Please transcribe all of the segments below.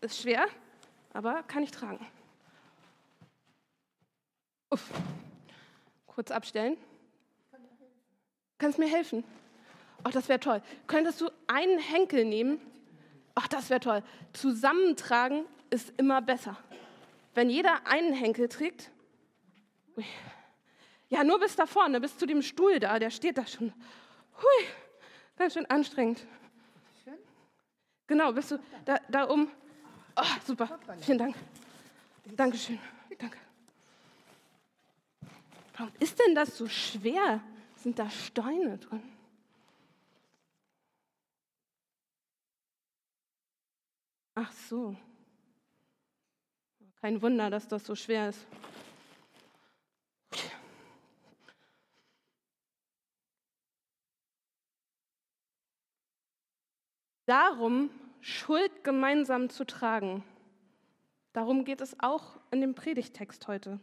Ist schwer, aber kann ich tragen. Uff. Kurz abstellen. Kannst du mir helfen? Ach, das wäre toll. Könntest du einen Henkel nehmen? Ach, das wäre toll. Zusammentragen ist immer besser. Wenn jeder einen Henkel trägt, ja, nur bis da vorne, bis zu dem Stuhl da, der steht da schon. Hui, ganz schön anstrengend. Genau, bist du da, da oben? Oh, super, vielen Dank. Dankeschön, danke. Warum ist denn das so schwer? Sind da Steine drin? Ach so. Kein Wunder, dass das so schwer ist. Darum, Schuld gemeinsam zu tragen. Darum geht es auch in dem Predigtext heute.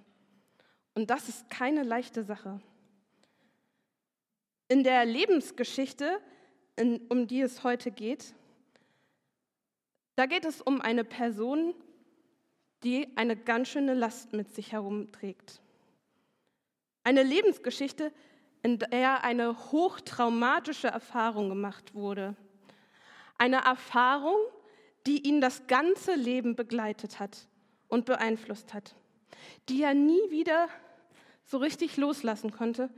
Und das ist keine leichte Sache. In der Lebensgeschichte, in, um die es heute geht, da geht es um eine Person, die eine ganz schöne Last mit sich herumträgt. Eine Lebensgeschichte, in der eine hochtraumatische Erfahrung gemacht wurde. Eine Erfahrung, die ihn das ganze Leben begleitet hat und beeinflusst hat, die er nie wieder so richtig loslassen konnte,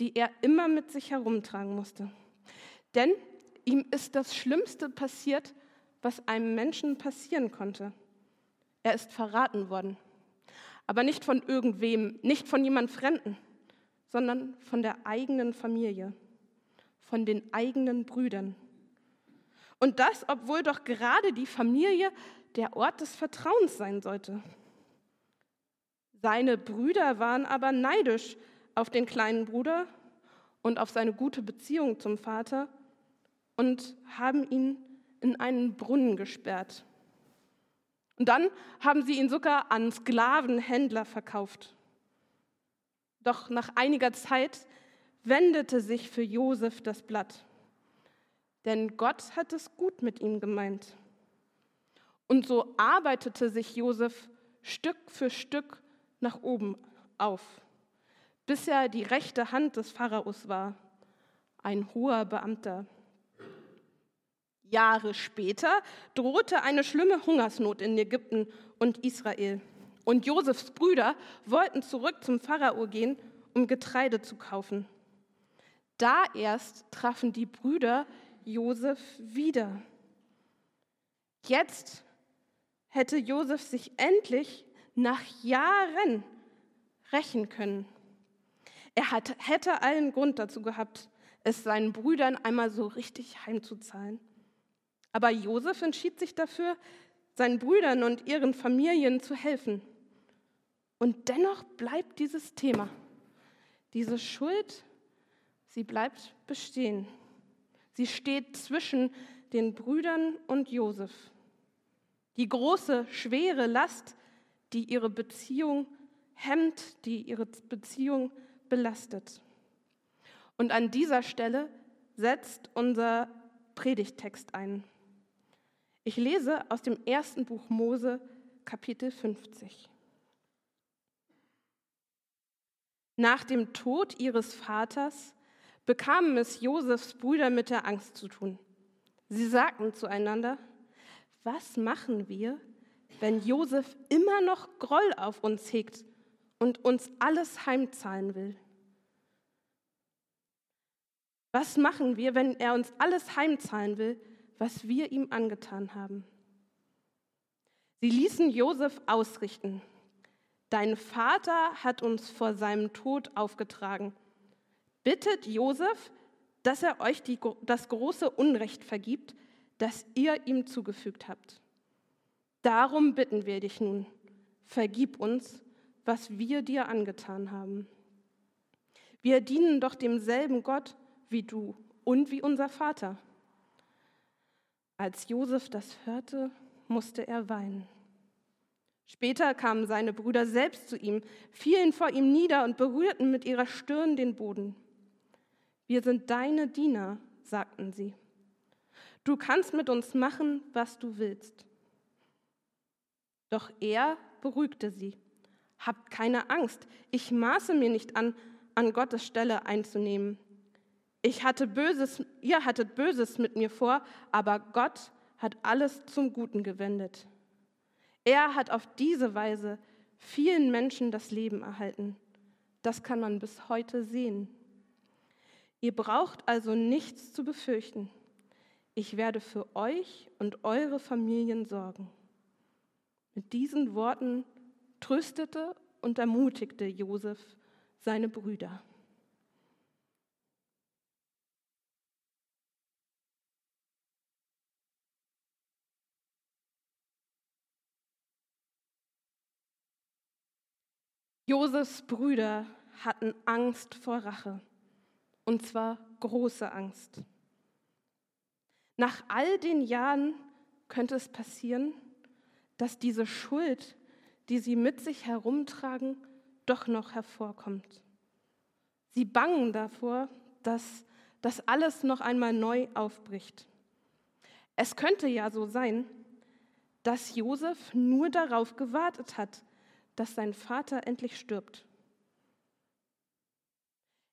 die er immer mit sich herumtragen musste. Denn ihm ist das Schlimmste passiert, was einem Menschen passieren konnte. Er ist verraten worden. Aber nicht von irgendwem, nicht von jemand Fremden, sondern von der eigenen Familie, von den eigenen Brüdern. Und das, obwohl doch gerade die Familie der Ort des Vertrauens sein sollte. Seine Brüder waren aber neidisch auf den kleinen Bruder und auf seine gute Beziehung zum Vater und haben ihn in einen Brunnen gesperrt. Und dann haben sie ihn sogar an Sklavenhändler verkauft. Doch nach einiger Zeit wendete sich für Josef das Blatt, denn Gott hat es gut mit ihm gemeint. Und so arbeitete sich Josef Stück für Stück nach oben auf, bis er die rechte Hand des Pharaos war, ein hoher Beamter. Jahre später drohte eine schlimme Hungersnot in Ägypten und Israel. Und Josefs Brüder wollten zurück zum Pharao gehen, um Getreide zu kaufen. Da erst trafen die Brüder Josef wieder. Jetzt hätte Josef sich endlich nach Jahren rächen können. Er hat, hätte allen Grund dazu gehabt, es seinen Brüdern einmal so richtig heimzuzahlen. Aber Josef entschied sich dafür, seinen Brüdern und ihren Familien zu helfen. Und dennoch bleibt dieses Thema, diese Schuld, sie bleibt bestehen. Sie steht zwischen den Brüdern und Josef. Die große, schwere Last, die ihre Beziehung hemmt, die ihre Beziehung belastet. Und an dieser Stelle setzt unser Predigtext ein. Ich lese aus dem ersten Buch Mose, Kapitel 50. Nach dem Tod ihres Vaters bekamen es Josefs Brüder mit der Angst zu tun. Sie sagten zueinander, was machen wir, wenn Josef immer noch Groll auf uns hegt und uns alles heimzahlen will? Was machen wir, wenn er uns alles heimzahlen will, was wir ihm angetan haben. Sie ließen Josef ausrichten. Dein Vater hat uns vor seinem Tod aufgetragen. Bittet Josef, dass er euch die, das große Unrecht vergibt, das ihr ihm zugefügt habt. Darum bitten wir dich nun, vergib uns, was wir dir angetan haben. Wir dienen doch demselben Gott wie du und wie unser Vater. Als Josef das hörte, musste er weinen. Später kamen seine Brüder selbst zu ihm, fielen vor ihm nieder und berührten mit ihrer Stirn den Boden. Wir sind deine Diener, sagten sie. Du kannst mit uns machen, was du willst. Doch er beruhigte sie. Habt keine Angst, ich maße mir nicht an, an Gottes Stelle einzunehmen. Ich hatte Böses, ihr hattet Böses mit mir vor, aber Gott hat alles zum Guten gewendet. Er hat auf diese Weise vielen Menschen das Leben erhalten. Das kann man bis heute sehen. Ihr braucht also nichts zu befürchten. Ich werde für euch und eure Familien sorgen. Mit diesen Worten tröstete und ermutigte Josef seine Brüder. Josefs Brüder hatten Angst vor Rache, und zwar große Angst. Nach all den Jahren könnte es passieren, dass diese Schuld, die sie mit sich herumtragen, doch noch hervorkommt. Sie bangen davor, dass das alles noch einmal neu aufbricht. Es könnte ja so sein, dass Josef nur darauf gewartet hat, dass sein Vater endlich stirbt.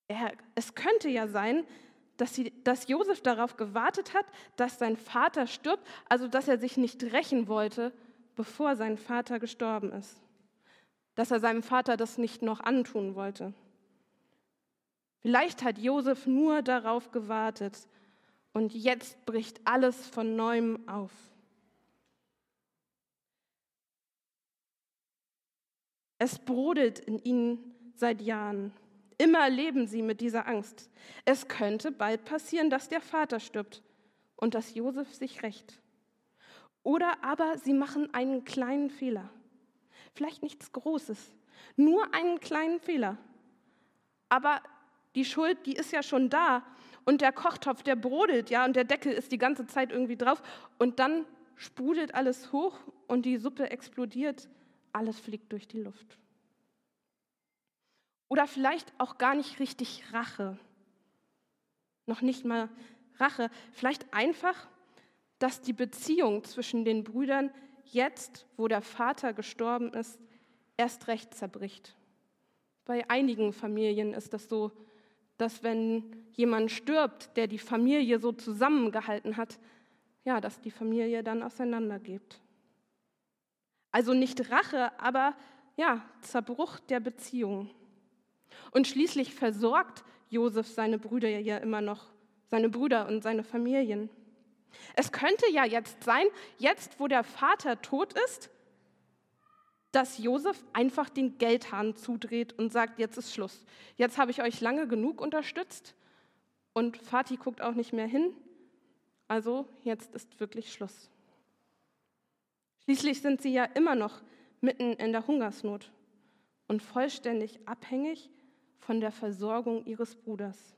Er, es könnte ja sein, dass, sie, dass Josef darauf gewartet hat, dass sein Vater stirbt, also dass er sich nicht rächen wollte, bevor sein Vater gestorben ist. Dass er seinem Vater das nicht noch antun wollte. Vielleicht hat Josef nur darauf gewartet und jetzt bricht alles von neuem auf. Es brodelt in ihnen seit Jahren. Immer leben sie mit dieser Angst. Es könnte bald passieren, dass der Vater stirbt und dass Josef sich rächt. Oder aber sie machen einen kleinen Fehler. Vielleicht nichts Großes, nur einen kleinen Fehler. Aber die Schuld, die ist ja schon da und der Kochtopf, der brodelt ja und der Deckel ist die ganze Zeit irgendwie drauf und dann sprudelt alles hoch und die Suppe explodiert alles fliegt durch die Luft. Oder vielleicht auch gar nicht richtig Rache. Noch nicht mal Rache. Vielleicht einfach, dass die Beziehung zwischen den Brüdern jetzt, wo der Vater gestorben ist, erst recht zerbricht. Bei einigen Familien ist das so, dass wenn jemand stirbt, der die Familie so zusammengehalten hat, ja, dass die Familie dann auseinandergeht. Also nicht Rache, aber ja, Zerbruch der Beziehung. Und schließlich versorgt Josef seine Brüder ja immer noch, seine Brüder und seine Familien. Es könnte ja jetzt sein, jetzt wo der Vater tot ist, dass Josef einfach den Geldhahn zudreht und sagt, jetzt ist Schluss. Jetzt habe ich euch lange genug unterstützt und Vati guckt auch nicht mehr hin. Also jetzt ist wirklich Schluss. Schließlich sind sie ja immer noch mitten in der Hungersnot und vollständig abhängig von der Versorgung ihres Bruders.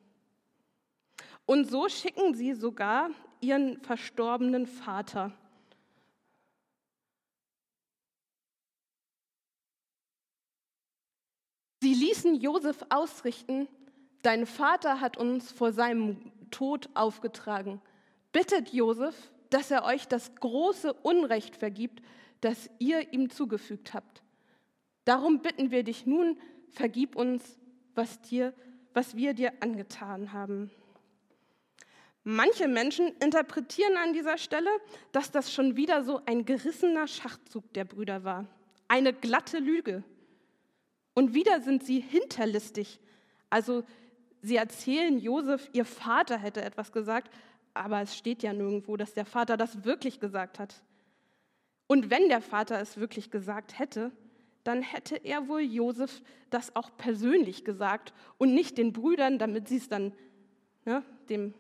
Und so schicken sie sogar ihren verstorbenen Vater. Sie ließen Josef ausrichten, dein Vater hat uns vor seinem Tod aufgetragen. Bittet Josef, dass er euch das große Unrecht vergibt, das ihr ihm zugefügt habt. Darum bitten wir dich nun, vergib uns, was, dir, was wir dir angetan haben. Manche Menschen interpretieren an dieser Stelle, dass das schon wieder so ein gerissener Schachzug der Brüder war, eine glatte Lüge. Und wieder sind sie hinterlistig. Also sie erzählen Josef, ihr Vater hätte etwas gesagt, aber es steht ja nirgendwo, dass der Vater das wirklich gesagt hat. Und wenn der Vater es wirklich gesagt hätte, dann hätte er wohl Josef das auch persönlich gesagt und nicht den Brüdern, damit sie es dann ne, dem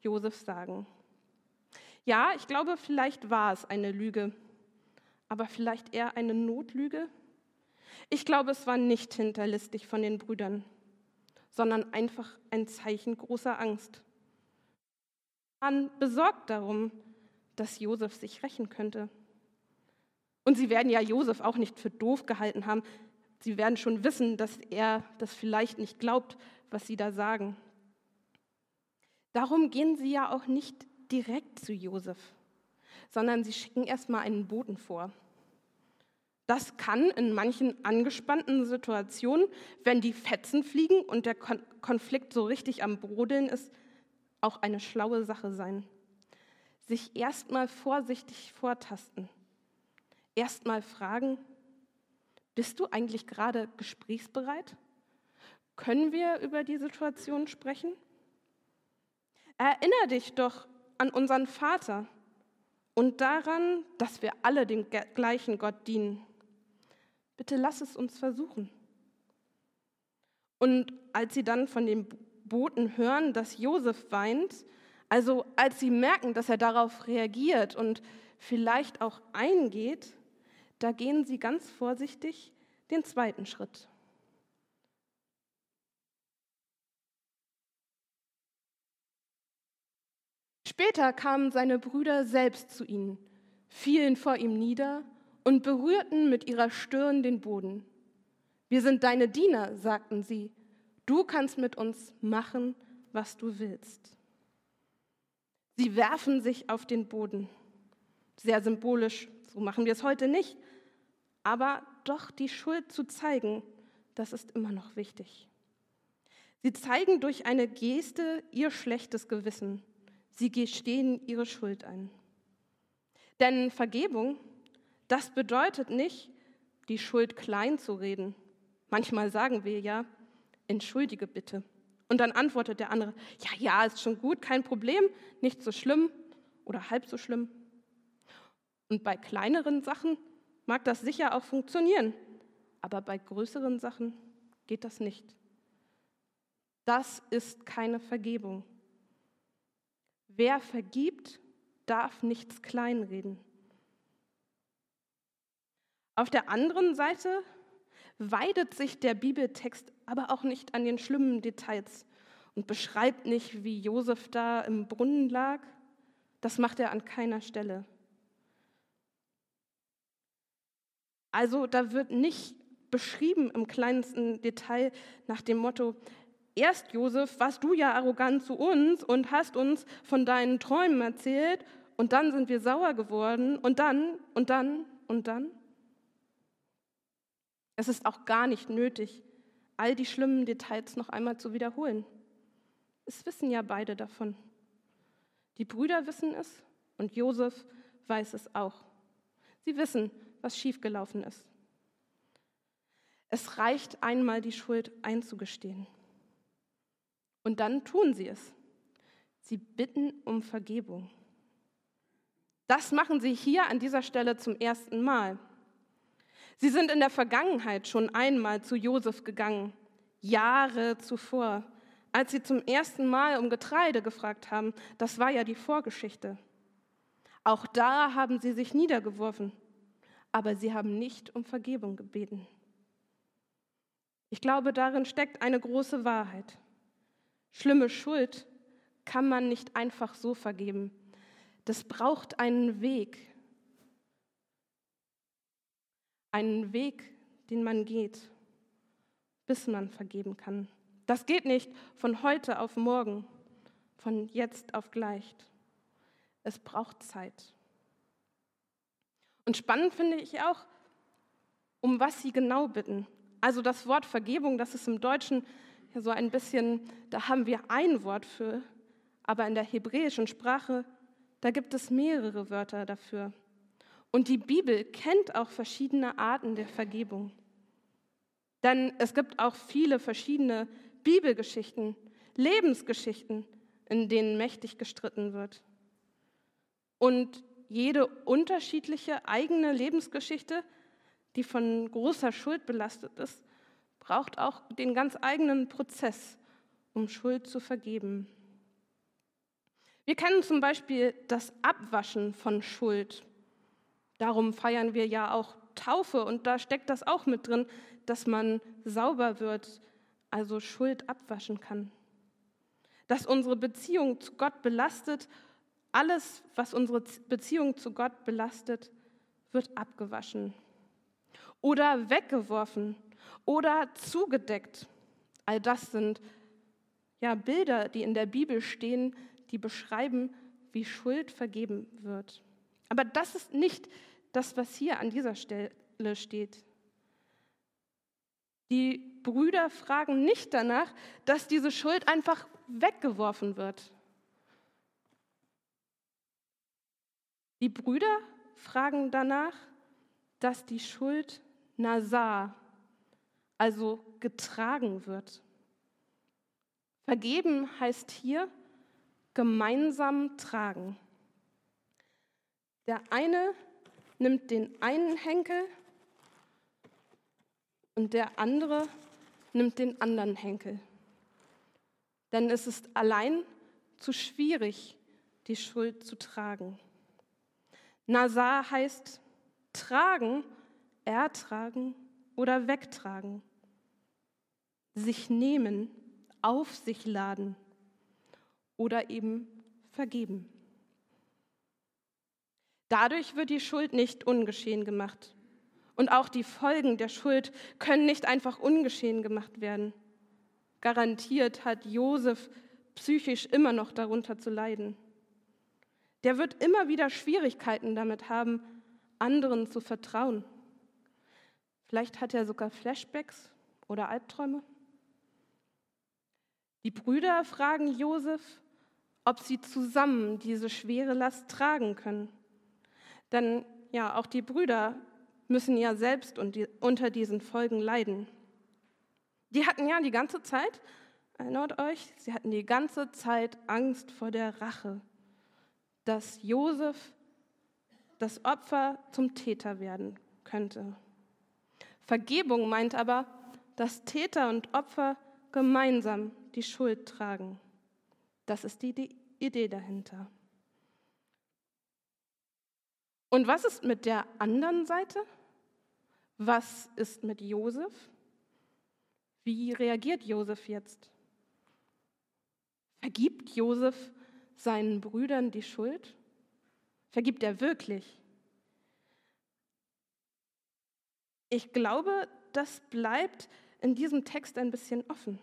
Josef sagen. Ja, ich glaube, vielleicht war es eine Lüge, aber vielleicht eher eine Notlüge. Ich glaube, es war nicht hinterlistig von den Brüdern, sondern einfach ein Zeichen großer Angst waren besorgt darum, dass Josef sich rächen könnte. Und sie werden ja Josef auch nicht für doof gehalten haben. Sie werden schon wissen, dass er das vielleicht nicht glaubt, was sie da sagen. Darum gehen sie ja auch nicht direkt zu Josef, sondern sie schicken erstmal einen Boten vor. Das kann in manchen angespannten Situationen, wenn die Fetzen fliegen und der Konflikt so richtig am Brodeln ist, auch eine schlaue Sache sein. Sich erstmal vorsichtig vortasten. Erstmal fragen, bist du eigentlich gerade gesprächsbereit? Können wir über die Situation sprechen? Erinnere dich doch an unseren Vater und daran, dass wir alle dem gleichen Gott dienen. Bitte lass es uns versuchen. Und als sie dann von dem Boten hören, dass Josef weint, also als sie merken, dass er darauf reagiert und vielleicht auch eingeht, da gehen sie ganz vorsichtig den zweiten Schritt. Später kamen seine Brüder selbst zu ihnen, fielen vor ihm nieder und berührten mit ihrer Stirn den Boden. Wir sind deine Diener, sagten sie. Du kannst mit uns machen, was du willst. Sie werfen sich auf den Boden. Sehr symbolisch, so machen wir es heute nicht. Aber doch die Schuld zu zeigen, das ist immer noch wichtig. Sie zeigen durch eine Geste ihr schlechtes Gewissen. Sie gestehen ihre Schuld ein. Denn Vergebung das bedeutet nicht, die Schuld klein zu reden. Manchmal sagen wir ja, entschuldige bitte. Und dann antwortet der andere, ja, ja, ist schon gut, kein Problem, nicht so schlimm oder halb so schlimm. Und bei kleineren Sachen mag das sicher auch funktionieren, aber bei größeren Sachen geht das nicht. Das ist keine Vergebung. Wer vergibt, darf nichts kleinreden. Auf der anderen Seite weidet sich der Bibeltext aber auch nicht an den schlimmen Details und beschreibt nicht, wie Josef da im Brunnen lag. Das macht er an keiner Stelle. Also da wird nicht beschrieben im kleinsten Detail nach dem Motto, erst Josef warst du ja arrogant zu uns und hast uns von deinen Träumen erzählt und dann sind wir sauer geworden und dann und dann und dann. Es ist auch gar nicht nötig, all die schlimmen Details noch einmal zu wiederholen. Es wissen ja beide davon. Die Brüder wissen es und Josef weiß es auch. Sie wissen, was schiefgelaufen ist. Es reicht einmal, die Schuld einzugestehen. Und dann tun sie es. Sie bitten um Vergebung. Das machen sie hier an dieser Stelle zum ersten Mal. Sie sind in der Vergangenheit schon einmal zu Josef gegangen, Jahre zuvor, als sie zum ersten Mal um Getreide gefragt haben. Das war ja die Vorgeschichte. Auch da haben sie sich niedergeworfen, aber sie haben nicht um Vergebung gebeten. Ich glaube, darin steckt eine große Wahrheit. Schlimme Schuld kann man nicht einfach so vergeben. Das braucht einen Weg, einen Weg, den man geht, bis man vergeben kann. Das geht nicht von heute auf morgen, von jetzt auf gleich. Es braucht Zeit. Und spannend finde ich auch, um was sie genau bitten. Also das Wort Vergebung, das ist im Deutschen so ein bisschen, da haben wir ein Wort für, aber in der hebräischen Sprache, da gibt es mehrere Wörter dafür. Und die Bibel kennt auch verschiedene Arten der Vergebung. Denn es gibt auch viele verschiedene Bibelgeschichten, Lebensgeschichten, in denen mächtig gestritten wird. Und jede unterschiedliche eigene Lebensgeschichte, die von großer Schuld belastet ist, braucht auch den ganz eigenen Prozess, um Schuld zu vergeben. Wir kennen zum Beispiel das Abwaschen von Schuld. Darum feiern wir ja auch Taufe und da steckt das auch mit drin, dass man sauber wird, also Schuld abwaschen kann. Dass unsere Beziehung zu Gott belastet, alles, was unsere Beziehung zu Gott belastet, wird abgewaschen oder weggeworfen oder zugedeckt. All das sind ja Bilder, die in der Bibel stehen, die beschreiben, wie Schuld vergeben wird. Aber das ist nicht das, was hier an dieser Stelle steht. Die Brüder fragen nicht danach, dass diese Schuld einfach weggeworfen wird. Die Brüder fragen danach, dass die Schuld nasar, also getragen wird. Vergeben heißt hier gemeinsam tragen. Der eine nimmt den einen Henkel und der andere nimmt den anderen Henkel. Denn es ist allein zu schwierig, die Schuld zu tragen. Nasar heißt tragen, ertragen oder wegtragen. Sich nehmen, auf sich laden oder eben vergeben. Dadurch wird die Schuld nicht ungeschehen gemacht. Und auch die Folgen der Schuld können nicht einfach ungeschehen gemacht werden. Garantiert hat Josef psychisch immer noch darunter zu leiden. Der wird immer wieder Schwierigkeiten damit haben, anderen zu vertrauen. Vielleicht hat er sogar Flashbacks oder Albträume. Die Brüder fragen Josef, ob sie zusammen diese schwere Last tragen können. Denn ja, auch die Brüder müssen ja selbst unter diesen Folgen leiden. Die hatten ja die ganze Zeit, erinnert euch, sie hatten die ganze Zeit Angst vor der Rache, dass Josef das Opfer zum Täter werden könnte. Vergebung meint aber, dass Täter und Opfer gemeinsam die Schuld tragen. Das ist die, Idee dahinter. Und was ist mit der anderen Seite? Was ist mit Josef? Wie reagiert Josef jetzt? Vergibt Josef seinen Brüdern die Schuld? Vergibt er wirklich? Ich glaube, das bleibt in diesem Text ein bisschen offen.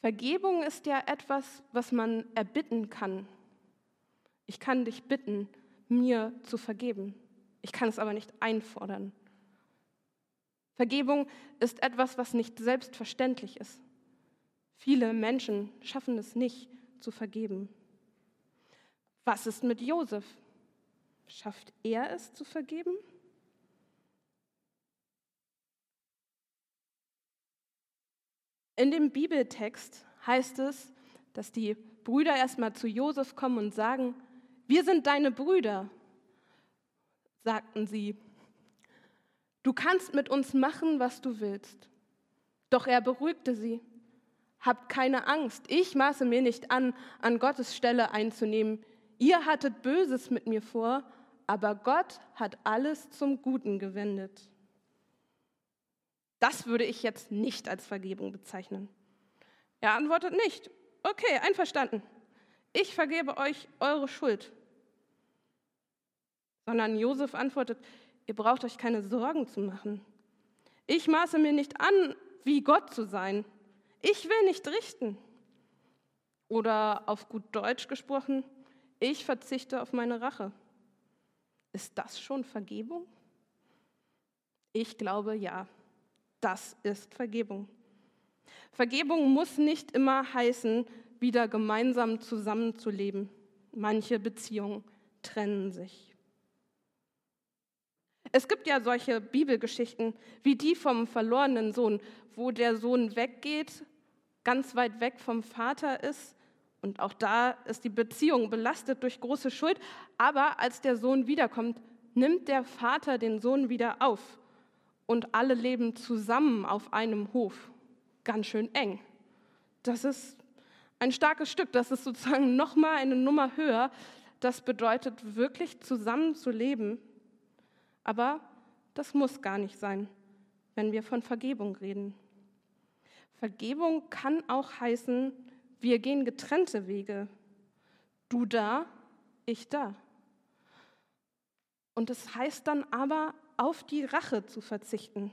Vergebung ist ja etwas, was man erbitten kann. Ich kann dich bitten, mir zu vergeben. Ich kann es aber nicht einfordern. Vergebung ist etwas, was nicht selbstverständlich ist. Viele Menschen schaffen es nicht zu vergeben. Was ist mit Josef? Schafft er es zu vergeben? In dem Bibeltext heißt es, dass die Brüder erstmal zu Josef kommen und sagen, wir sind deine Brüder, sagten sie. Du kannst mit uns machen, was du willst. Doch er beruhigte sie. Habt keine Angst, ich maße mir nicht an, an Gottes Stelle einzunehmen. Ihr hattet Böses mit mir vor, aber Gott hat alles zum Guten gewendet. Das würde ich jetzt nicht als Vergebung bezeichnen. Er antwortet nicht. Okay, einverstanden. Ich vergebe euch eure Schuld sondern Josef antwortet, ihr braucht euch keine Sorgen zu machen. Ich maße mir nicht an, wie Gott zu sein. Ich will nicht richten. Oder auf gut Deutsch gesprochen, ich verzichte auf meine Rache. Ist das schon Vergebung? Ich glaube ja, das ist Vergebung. Vergebung muss nicht immer heißen, wieder gemeinsam zusammenzuleben. Manche Beziehungen trennen sich. Es gibt ja solche Bibelgeschichten wie die vom verlorenen Sohn, wo der Sohn weggeht, ganz weit weg vom Vater ist. Und auch da ist die Beziehung belastet durch große Schuld. Aber als der Sohn wiederkommt, nimmt der Vater den Sohn wieder auf. Und alle leben zusammen auf einem Hof. Ganz schön eng. Das ist ein starkes Stück. Das ist sozusagen nochmal eine Nummer höher. Das bedeutet wirklich zusammen zu leben aber das muss gar nicht sein, wenn wir von Vergebung reden. Vergebung kann auch heißen, wir gehen getrennte Wege. Du da, ich da. Und es das heißt dann aber, auf die Rache zu verzichten.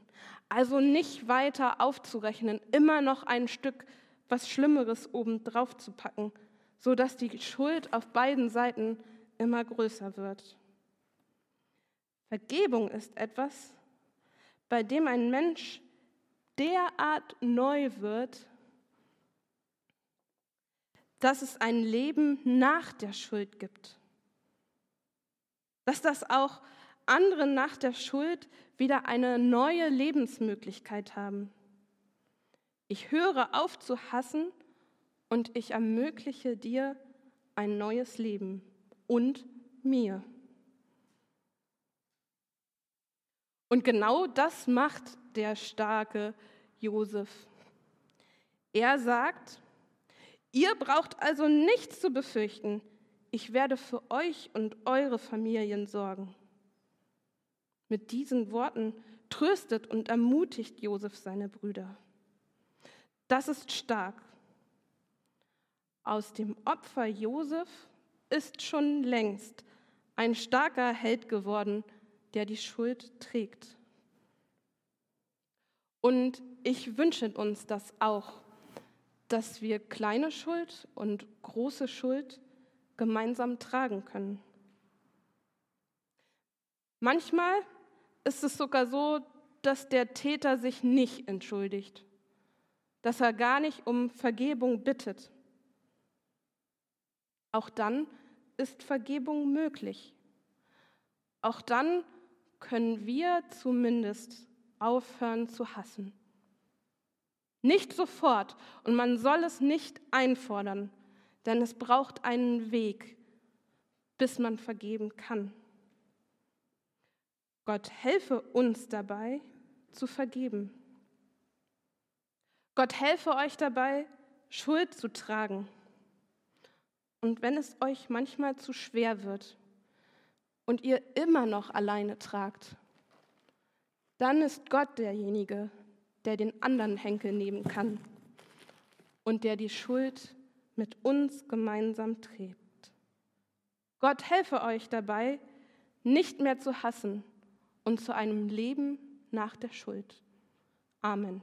Also nicht weiter aufzurechnen, immer noch ein Stück was Schlimmeres obendrauf zu packen, sodass die Schuld auf beiden Seiten immer größer wird. Vergebung ist etwas, bei dem ein Mensch derart neu wird, dass es ein Leben nach der Schuld gibt. Dass das auch andere nach der Schuld wieder eine neue Lebensmöglichkeit haben. Ich höre auf zu hassen und ich ermögliche dir ein neues Leben und mir. Und genau das macht der starke Josef. Er sagt, ihr braucht also nichts zu befürchten. Ich werde für euch und eure Familien sorgen. Mit diesen Worten tröstet und ermutigt Josef seine Brüder. Das ist stark. Aus dem Opfer Josef ist schon längst ein starker Held geworden, der die Schuld trägt. Und ich wünsche uns das auch, dass wir kleine Schuld und große Schuld gemeinsam tragen können. Manchmal ist es sogar so, dass der Täter sich nicht entschuldigt, dass er gar nicht um Vergebung bittet. Auch dann ist Vergebung möglich. Auch dann können wir zumindest aufhören zu hassen. Nicht sofort und man soll es nicht einfordern, denn es braucht einen Weg, bis man vergeben kann. Gott helfe uns dabei zu vergeben. Gott helfe euch dabei, Schuld zu tragen. Und wenn es euch manchmal zu schwer wird und ihr immer noch alleine tragt, dann ist Gott derjenige, der den anderen Henkel nehmen kann und der die Schuld mit uns gemeinsam trägt. Gott helfe euch dabei, nicht mehr zu hassen und zu einem Leben nach der Schuld. Amen.